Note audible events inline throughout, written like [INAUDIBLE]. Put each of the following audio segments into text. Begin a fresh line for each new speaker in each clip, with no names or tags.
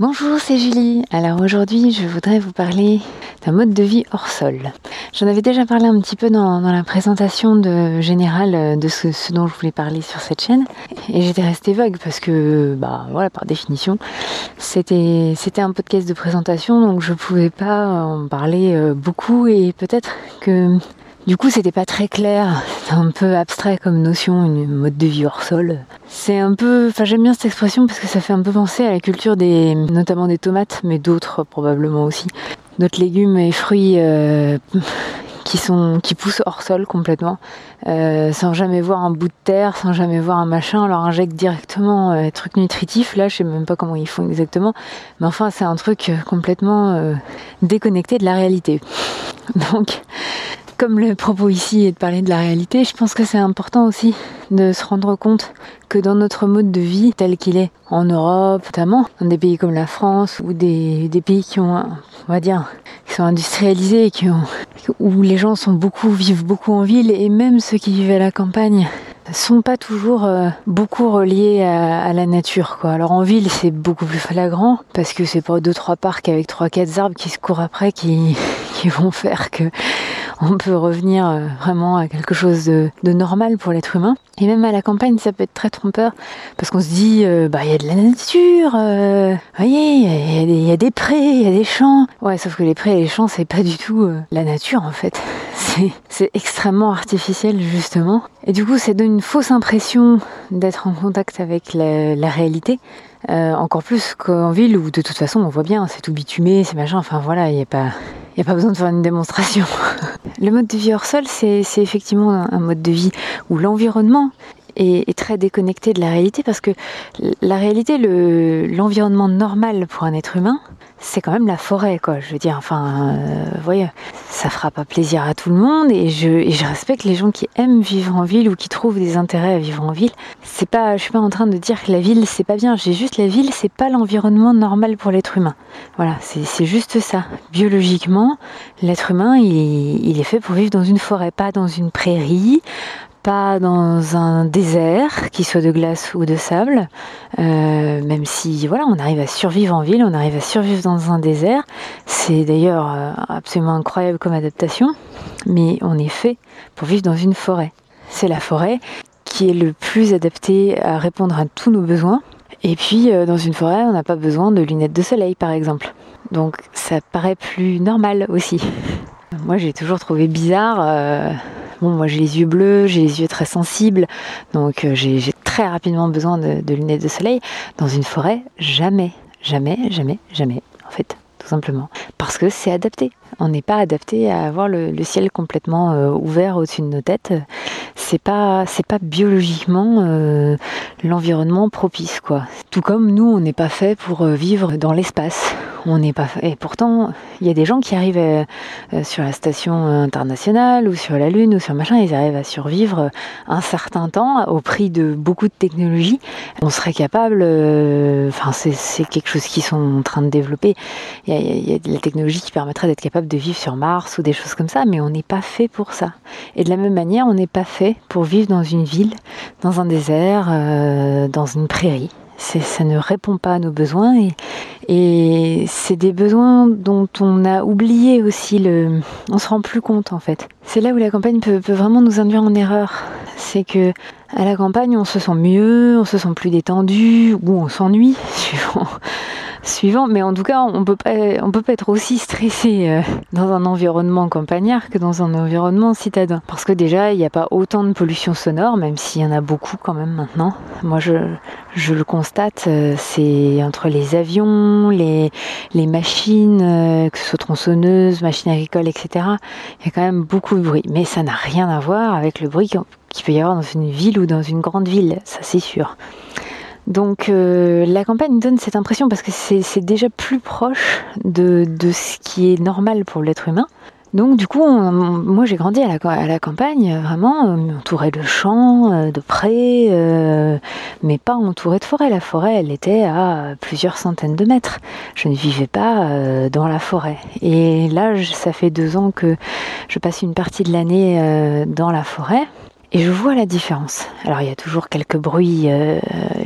Bonjour, c'est Julie. Alors aujourd'hui, je voudrais vous parler d'un mode de vie hors sol. J'en avais déjà parlé un petit peu dans, la présentation de, générale de ce, dont je voulais parler sur cette chaîne. Et j'étais restée vague parce que, bah voilà, par définition, c'était, c'était un podcast de présentation, donc je pouvais pas en parler euh, beaucoup et peut-être que du coup, c'était pas très clair, c'est un peu abstrait comme notion, une mode de vie hors sol. C'est un peu, enfin j'aime bien cette expression parce que ça fait un peu penser à la culture des, notamment des tomates, mais d'autres probablement aussi, d'autres légumes et fruits euh, qui poussent hors sol complètement, euh, sans jamais voir un bout de terre, sans jamais voir un machin, on leur injecte directement euh, un truc nutritif. Là, je sais même pas comment ils font exactement, mais enfin c'est un truc complètement déconnecté de la réalité. Donc comme le propos ici est de parler de la réalité, je pense que c'est important aussi de se rendre compte que dans notre mode de vie tel qu'il est en Europe, notamment dans des pays comme la France ou des, pays qui ont, on va dire, qui sont industrialisés, qui ont, où les gens sont beaucoup, vivent beaucoup en ville et même ceux qui vivent à la campagne sont pas toujours euh, beaucoup reliés à, la nature quoi. Alors en ville c'est beaucoup plus flagrant parce que c'est pas deux trois parcs avec trois quatre arbres qui se courent après qui, [LAUGHS] qui vont faire que on peut revenir euh, vraiment à quelque chose de, normal pour l'être humain. Et même à la campagne, ça peut être très trompeur parce qu'on se dit, euh, bah il y a de la nature, euh, voyez, il y, a des prés, il y a des champs. Ouais, sauf que les prés et les champs, c'est pas du tout la nature en fait. [LAUGHS] C'est extrêmement artificiel justement. Et du coup, ça donne une fausse impression d'être en contact avec la, réalité. encore plus qu'en ville où de toute façon on voit bien, c'est tout bitumé, c'est machin, enfin voilà, il n'y a pas il n'y a pas besoin de faire une démonstration. [LAUGHS] Le mode de vie hors sol, c'est effectivement un mode de vie où l'environnement est, très déconnecté de la réalité parce que la réalité, l'environnement normal pour un être humain, c'est quand même la forêt, quoi. Je veux dire, enfin, euh, voyez, ça fera pas plaisir à tout le monde et je, respecte les gens qui aiment vivre en ville ou qui trouvent des intérêts à vivre en ville. C'est pas, je suis pas en train de dire que la ville c'est pas bien. J'ai juste la ville, c'est pas l'environnement normal pour l'être humain. Voilà, c'est juste ça. Biologiquement, l'être humain, il est fait pour vivre dans une forêt, pas dans une prairie, pas dans un désert, qui soit de glace ou de sable, euh, même si voilà, on arrive à survivre en ville, on arrive à survivre dans un désert. C'est d'ailleurs euh, absolument incroyable comme adaptation, mais on est fait pour vivre dans une forêt. C'est la forêt qui est le plus adaptée à répondre à tous nos besoins. Et puis euh, dans une forêt, on n'a pas besoin de lunettes de soleil par exemple. Donc ça paraît plus normal aussi. [LAUGHS] Moi j'ai toujours trouvé bizarre Bon, moi j'ai les yeux bleus, j'ai les yeux très sensibles, donc euh, j'ai très rapidement besoin de, lunettes de soleil. Dans une forêt, jamais, jamais, jamais, jamais, en fait, tout simplement. Parce que c'est adapté. On n'est pas adapté à avoir le, ciel complètement euh, ouvert au-dessus de nos têtes. C'est pas, c'est pas biologiquement euh, l'environnement propice, quoi. Tout comme nous, on n'est pas fait pour vivre dans l'espace on n'est pas. Et pourtant, il y a des gens qui arrivent euh, euh, sur la station internationale ou sur la Lune ou sur machin, ils arrivent à survivre un certain temps au prix de beaucoup de technologies. On serait capable. Euh, enfin, c'est quelque chose qu'ils sont en train de développer. Il y, a, de la technologie qui permettrait d'être capable de vivre sur Mars ou des choses comme ça, mais on n'est pas fait pour ça. Et de la même manière, on n'est pas fait pour vivre dans une ville, dans un désert, dans une prairie ça ne répond pas à nos besoins et, et c'est des besoins dont on a oublié aussi le. On se rend plus compte en fait. C'est là où la campagne peut, peut vraiment nous induire en erreur. C'est que à la campagne, on se sent mieux, on se sent plus détendu, ou on s'ennuie, [LAUGHS] suivant suivant. Mais en tout cas, on peut pas, on peut pas être aussi stressé euh, dans un environnement campagnard que dans un environnement citadin. Parce que déjà, il n'y a pas autant de pollution sonore, même s'il y en a beaucoup quand même maintenant. Moi, je, le constate, euh, c'est entre les avions, les, les machines, euh, que ce soit tronçonneuses, machines agricoles, etc. Il y a quand même beaucoup de bruit. Mais ça n'a rien à voir avec le bruit qu'il peut y avoir dans une ville ou dans une grande ville, ça c'est sûr. Donc euh, la campagne donne cette impression parce que c'est déjà plus proche de, ce qui est normal pour l'être humain. Donc du coup, moi j'ai grandi à la, à la, campagne, vraiment euh, entourée de champs, euh, de prés, mais pas entourée de forêt. La forêt, elle était à plusieurs centaines de mètres. Je ne vivais pas dans la forêt. Et là, ça fait deux ans que je passe une partie de l'année dans la forêt. Et je vois la différence. Alors il y a toujours quelques bruits euh,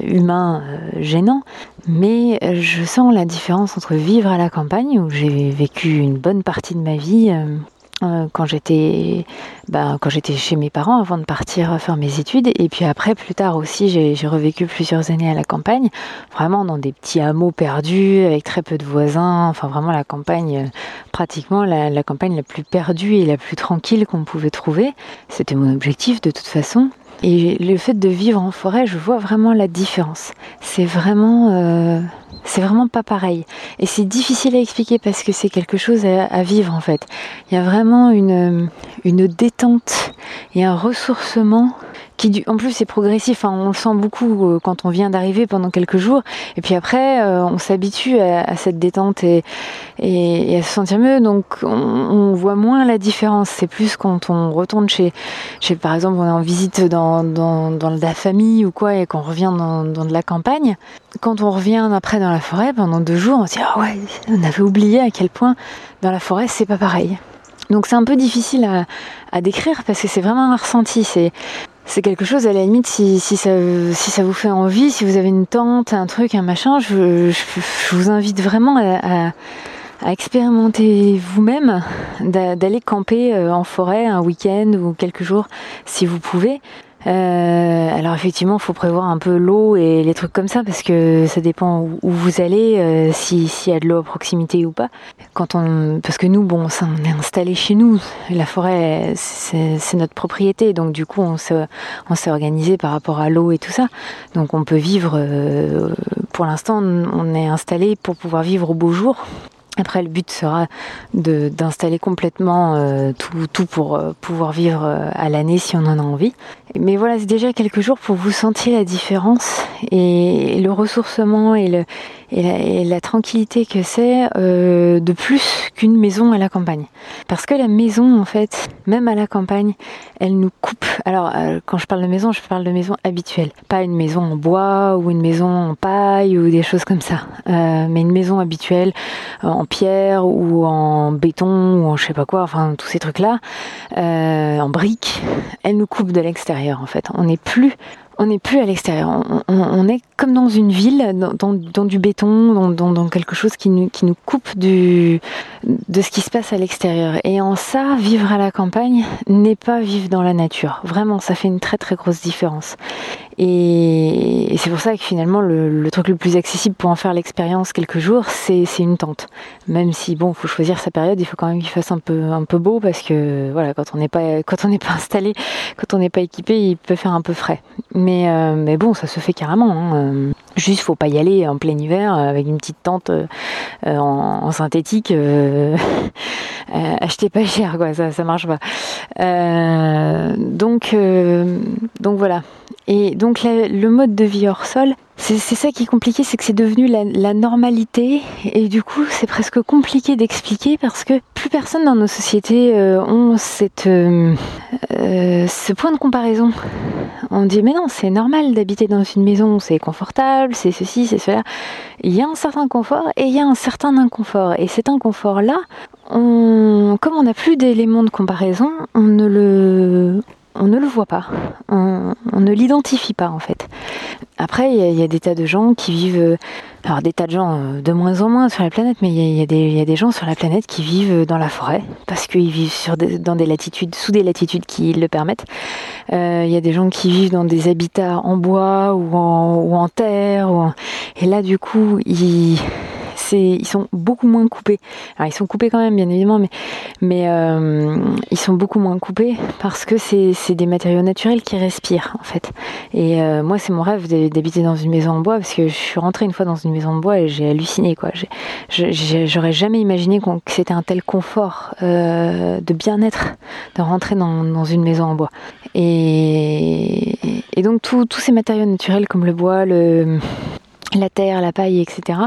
humains euh, gênants, mais je sens la différence entre vivre à la campagne, où j'ai vécu une bonne partie de ma vie euh, quand j'étais ben, quand j'étais chez mes parents avant de partir faire mes études. Et puis après plus tard aussi j'ai revécu plusieurs années à la campagne vraiment dans des petits hameaux perdus avec très peu de voisins. Enfin vraiment la campagne euh, pratiquement la, la campagne la plus perdue et la plus tranquille qu'on pouvait trouver. C'était mon objectif de toute façon et le fait de vivre en forêt je vois vraiment la différence c'est vraiment euh, c'est vraiment pas pareil. Et c'est difficile à expliquer parce que c'est quelque chose à, vivre en fait. Il y a vraiment une, une détente et un ressourcement qui en plus est progressif. Hein. On le sent beaucoup euh, quand on vient d'arriver pendant quelques jours. Et puis après, euh, on s'habitue à, cette détente et, à se sentir mieux. Donc on, voit moins la différence. C'est plus quand on retourne chez, par exemple, on est en visite dans, dans, dans la famille ou quoi et qu'on revient dans, dans de la campagne. Quand on revient après dans la forêt pendant deux jours, on se dit ah ouais, on avait oublié à quel point dans la forêt c'est pas pareil. Donc c'est un peu difficile à, à décrire parce que c'est vraiment un ressenti. C'est quelque chose à la limite si, si, ça, si ça vous fait envie, si vous avez une tente, un truc, un machin, je, je, vous invite vraiment à, à expérimenter vous-même, d'aller camper euh, en forêt un week-end ou quelques jours si vous pouvez. Euh, alors effectivement, il faut prévoir un peu l'eau et les trucs comme ça parce que ça dépend où, vous allez, euh, s'il y a de l'eau à proximité ou pas. Quand on, parce que nous, bon, on est installé chez nous. La forêt, c'est notre propriété, donc du coup, on s'est organisé par rapport à l'eau et tout ça. Donc on peut vivre. Euh, pour l'instant, on est installé pour pouvoir vivre au beau jour. Après, le but sera d'installer complètement euh, tout, tout, pour euh, pouvoir vivre euh, à l'année si on en a envie. Mais voilà, c'est déjà quelques jours pour vous sentir la différence et le ressourcement et, le, et, la, tranquillité que c'est euh, de plus qu'une maison à la campagne. Parce que la maison, en fait, même à la campagne, elle nous coupe. Alors, euh, quand je parle de maison, je parle de maison habituelle. Pas une maison en bois ou une maison en paille ou des choses comme ça. Euh, mais une maison habituelle en pierre ou en béton ou en je sais pas quoi, enfin tous ces trucs-là, en briques, elle nous coupe de l'extérieur en fait. On n'est plus on n'est plus à l'extérieur. On, est comme dans une ville, dans, du béton, dans, quelque chose qui nous, coupe de ce qui se passe à l'extérieur. Et en ça, vivre à la campagne n'est pas vivre dans la nature. Vraiment, ça fait une très très grosse différence. Et, c'est pour ça que finalement, le, truc le plus accessible pour en faire l'expérience quelques jours, c'est une tente. Même si, bon, faut choisir sa période, il faut quand même qu'il fasse un peu, un peu beau parce que, voilà, quand on n'est pas, quand on n'est pas installé, quand on n'est pas équipé, il peut faire un peu frais. Mais, euh, mais bon, ça se fait carrément. Hein. Juste, faut pas y aller en plein hiver avec une petite tente euh, en, synthétique. [LAUGHS] Euh, achetez pas cher, quoi, ça, ça marche pas. donc, donc voilà. Et donc le mode de vie hors sol, c'est ça qui est compliqué, c'est que c'est devenu la, normalité et du coup c'est presque compliqué d'expliquer parce que plus personne dans nos sociétés euh, euh, euh, ce point de comparaison. On dit mais non c'est normal d'habiter dans une maison, c'est confortable, c'est ceci, c'est cela. Il y a un certain confort et il y a un certain inconfort et cet inconfort là, comme on n'a plus d'éléments de comparaison, on ne le on ne le voit pas, on, ne l'identifie pas en fait. Après, il y, a des tas de gens qui vivent, euh, alors des tas de gens euh, de moins en moins sur la planète, mais il y, a, des gens sur la planète qui vivent dans la forêt parce qu'ils vivent dans des latitudes, sous des latitudes qui le permettent. Euh, il y a des gens qui vivent dans des habitats en bois ou en, terre, et là du coup, ils ils sont beaucoup moins coupés. Alors ils sont coupés quand même, bien évidemment, mais, euh, ils sont beaucoup moins coupés parce que c'est des matériaux naturels qui respirent en fait. Et euh, moi, c'est mon rêve d'habiter dans une maison en bois parce que je suis rentrée une fois dans une maison en bois et j'ai halluciné quoi. J'aurais jamais imaginé que c'était un tel confort euh, de bien-être de rentrer dans, dans, une maison en bois. Et, et donc tous ces matériaux naturels comme le bois, le la terre, la paille, etc.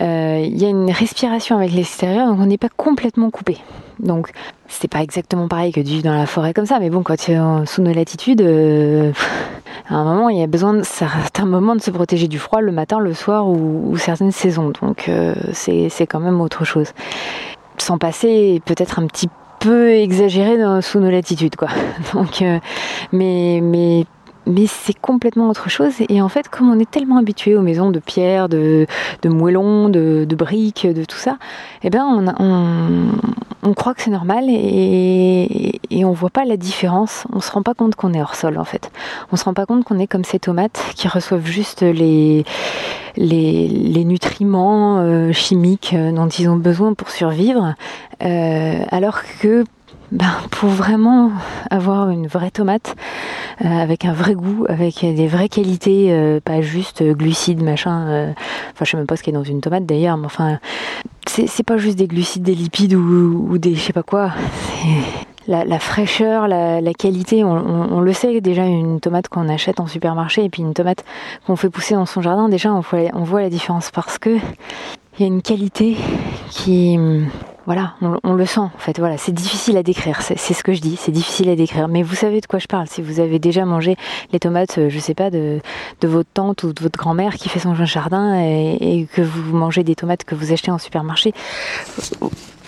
Euh, il y a une respiration avec l'extérieur, donc on n'est pas complètement coupé. Donc c'est pas exactement pareil que de vivre dans la forêt comme ça, mais bon, quand tu es sous nos latitudes, euh, [LAUGHS] à un moment, il y a besoin de certains moments de se protéger du froid le matin, le soir ou, certaines saisons. Donc euh, c'est quand même autre chose. Sans passer peut-être un petit peu exagéré sous nos latitudes, quoi. [LAUGHS] Donc, mais, mais mais c'est complètement autre chose. Et en fait, comme on est tellement habitué aux maisons de pierre, de, de moellons, de, briques, de tout ça, eh ben on, croit que c'est normal et, et on voit pas la différence. On se rend pas compte qu'on est hors sol en fait. On se rend pas compte qu'on est comme ces tomates qui reçoivent juste les, les, nutriments euh, chimiques dont ils ont besoin pour survivre, euh, alors que ben, pour vraiment avoir une vraie tomate euh, avec un vrai goût, avec des vraies qualités, euh, pas juste glucides, machin. Euh, enfin, je sais même pas ce qu'il y a dans une tomate d'ailleurs, mais enfin, c'est pas juste des glucides, des lipides ou, des je sais pas quoi. La, la, fraîcheur, la, qualité, on, le sait déjà, une tomate qu'on achète en supermarché et puis une tomate qu'on fait pousser dans son jardin, déjà on voit, on voit la différence parce que il y a une qualité qui voilà, on, le sent en fait. Voilà, c'est difficile à décrire. C'est ce que je dis, c'est difficile à décrire. Mais vous savez de quoi je parle. Si vous avez déjà mangé les tomates, euh, je sais pas, de, votre tante ou de votre grand-mère qui fait son jardin et, que vous mangez des tomates que vous achetez en supermarché,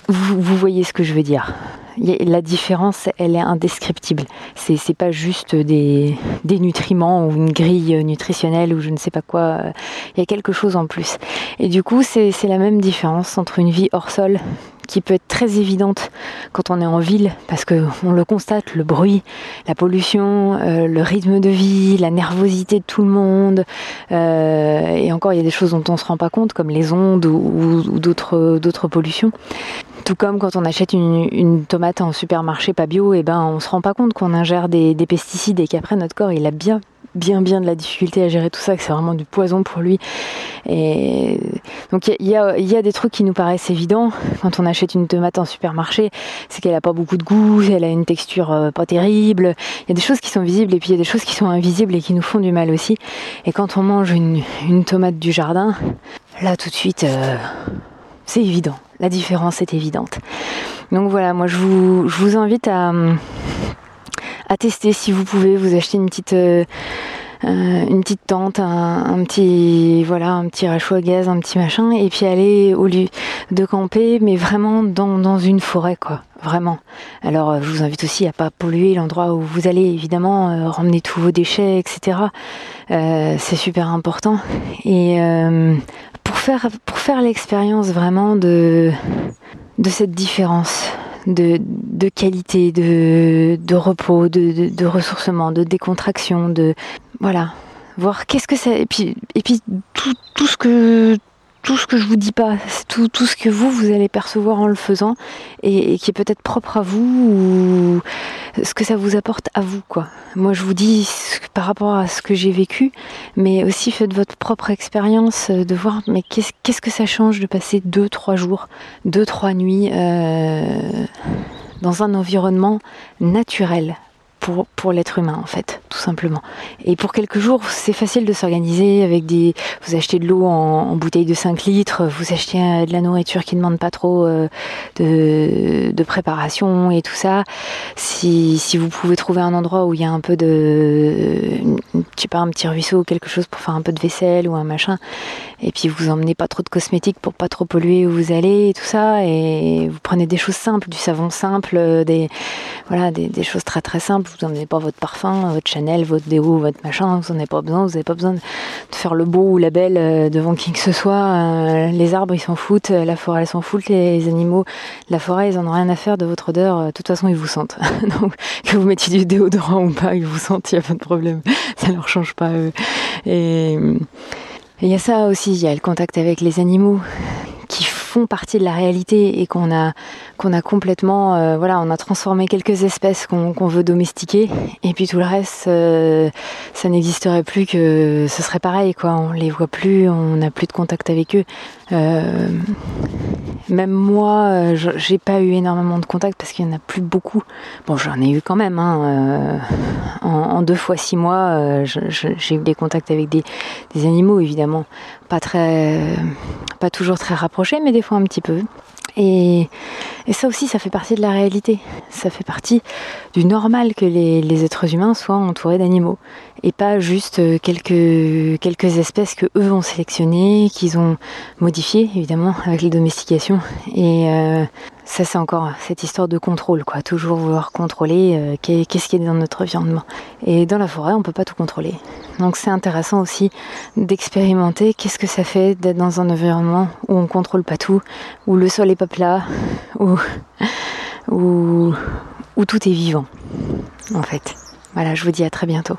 vous, vous voyez ce que je veux dire. La différence, elle est indescriptible. C'est pas juste des, des nutriments ou une grille nutritionnelle ou je ne sais pas quoi. Il y a quelque chose en plus. Et du coup, c'est la même différence entre une vie hors sol qui peut être très évidente quand on est en ville, parce que on le constate, le bruit, la pollution, euh, le rythme de vie, la nervosité de tout le monde, euh, et encore il y a des choses dont on se rend pas compte, comme les ondes ou, d'autres pollutions. Tout comme quand on achète une, tomate en supermarché pas bio, et ben on se rend pas compte qu'on ingère des, des pesticides et qu'après notre corps il a bien bien bien de la difficulté à gérer tout ça, que c'est vraiment du poison pour lui. Et donc il y, a des trucs qui nous paraissent évidents quand on achète une tomate en supermarché, c'est qu'elle a pas beaucoup de goût, elle a une texture euh, pas terrible. Il y a des choses qui sont visibles et puis il y a des choses qui sont invisibles et qui nous font du mal aussi. Et quand on mange une, tomate du jardin, là tout de suite, euh, c'est évident. La différence est évidente. Donc voilà, moi je vous invite à à tester si vous pouvez vous acheter une petite euh, euh, une petite tente, un, petit voilà, un petit rachou à gaz, un petit machin, et puis aller au lieu de camper, mais vraiment dans, une forêt quoi, vraiment. Alors euh, je vous invite aussi à pas polluer l'endroit où vous allez, évidemment, ramener tous vos déchets, etc. C'est super important. Et pour faire pour faire l'expérience vraiment de de cette différence de, de qualité, de, repos, de, de, ressourcement, de décontraction, de voilà, voir qu'est-ce que c'est et puis et puis tout ce que tout ce que je vous dis pas, tout, tout ce que vous vous allez percevoir en le faisant et, qui est peut-être propre à vous ou ce que ça vous apporte à vous quoi. Moi je vous dis par rapport à ce que j'ai vécu, mais aussi faites votre propre expérience de voir mais qu'est-ce qu'est-ce que ça change de passer deux trois jours, deux trois nuits euh, dans un environnement naturel? Pour, l'être humain en fait, tout simplement. Et pour quelques jours, c'est facile de s'organiser avec des... Vous achetez de l'eau en, bouteille de 5 litres, vous achetez euh, de la nourriture qui ne demande pas trop euh, de, préparation et tout ça. Si, si vous pouvez trouver un endroit où il y a un peu de... Je sais pas, un petit ruisseau ou quelque chose pour faire un peu de vaisselle ou un machin, et puis vous emmenez pas trop de cosmétiques pour pas trop polluer où vous allez et tout ça, et vous prenez des choses simples, du savon simple, des, voilà, des choses très très simples vous n'emmenez pas votre parfum, votre Chanel, votre déo, votre machin, vous n'en avez pas besoin, vous n'avez pas besoin de faire le beau ou la belle euh, devant qui que ce soit. Euh, les arbres, ils s'en foutent, la forêt, elle s'en fout, les animaux, la forêt, ils en ont rien à faire de votre odeur, de toute façon, ils vous sentent. [LAUGHS] Donc, que vous mettiez du déodorant ou pas, ils vous sentent, il n'y a pas de problème, [LAUGHS] ça leur change pas eux. Et il y a ça aussi, il y a le contact avec les animaux partie de la réalité et qu'on a qu'on a complètement euh, voilà on a transformé quelques espèces qu'on qu veut domestiquer. Et puis tout le reste euh, ça n'existerait plus que ce serait pareil quoi. On les voit plus on n'a plus de contact avec eux. Euh, même moi euh, j'ai pas eu énormément de contact parce qu'il y en a plus beaucoup. Bon j'en ai eu quand même hein, euh, en, deux fois six mois j'ai eu des contacts avec des, des animaux évidemment. Pas très pas toujours très rapprochés mais des fois un petit peu et, ça aussi, ça fait partie de la réalité. Ça fait partie du normal que les, êtres humains soient entourés d'animaux. Et pas juste quelques, quelques espèces que eux ont sélectionnées, qu'ils ont modifiées, évidemment, avec les domestications. Et euh, ça c'est encore cette histoire de contrôle, quoi. Toujours vouloir contrôler euh, qu'est-ce qui est dans notre environnement. Et dans la forêt, on peut pas tout contrôler. Donc c'est intéressant aussi d'expérimenter qu'est-ce que ça fait d'être dans un environnement où on contrôle pas tout, où le sol est pas plat, [LAUGHS] où, où, où tout est vivant, en fait. Voilà, je vous dis à très bientôt.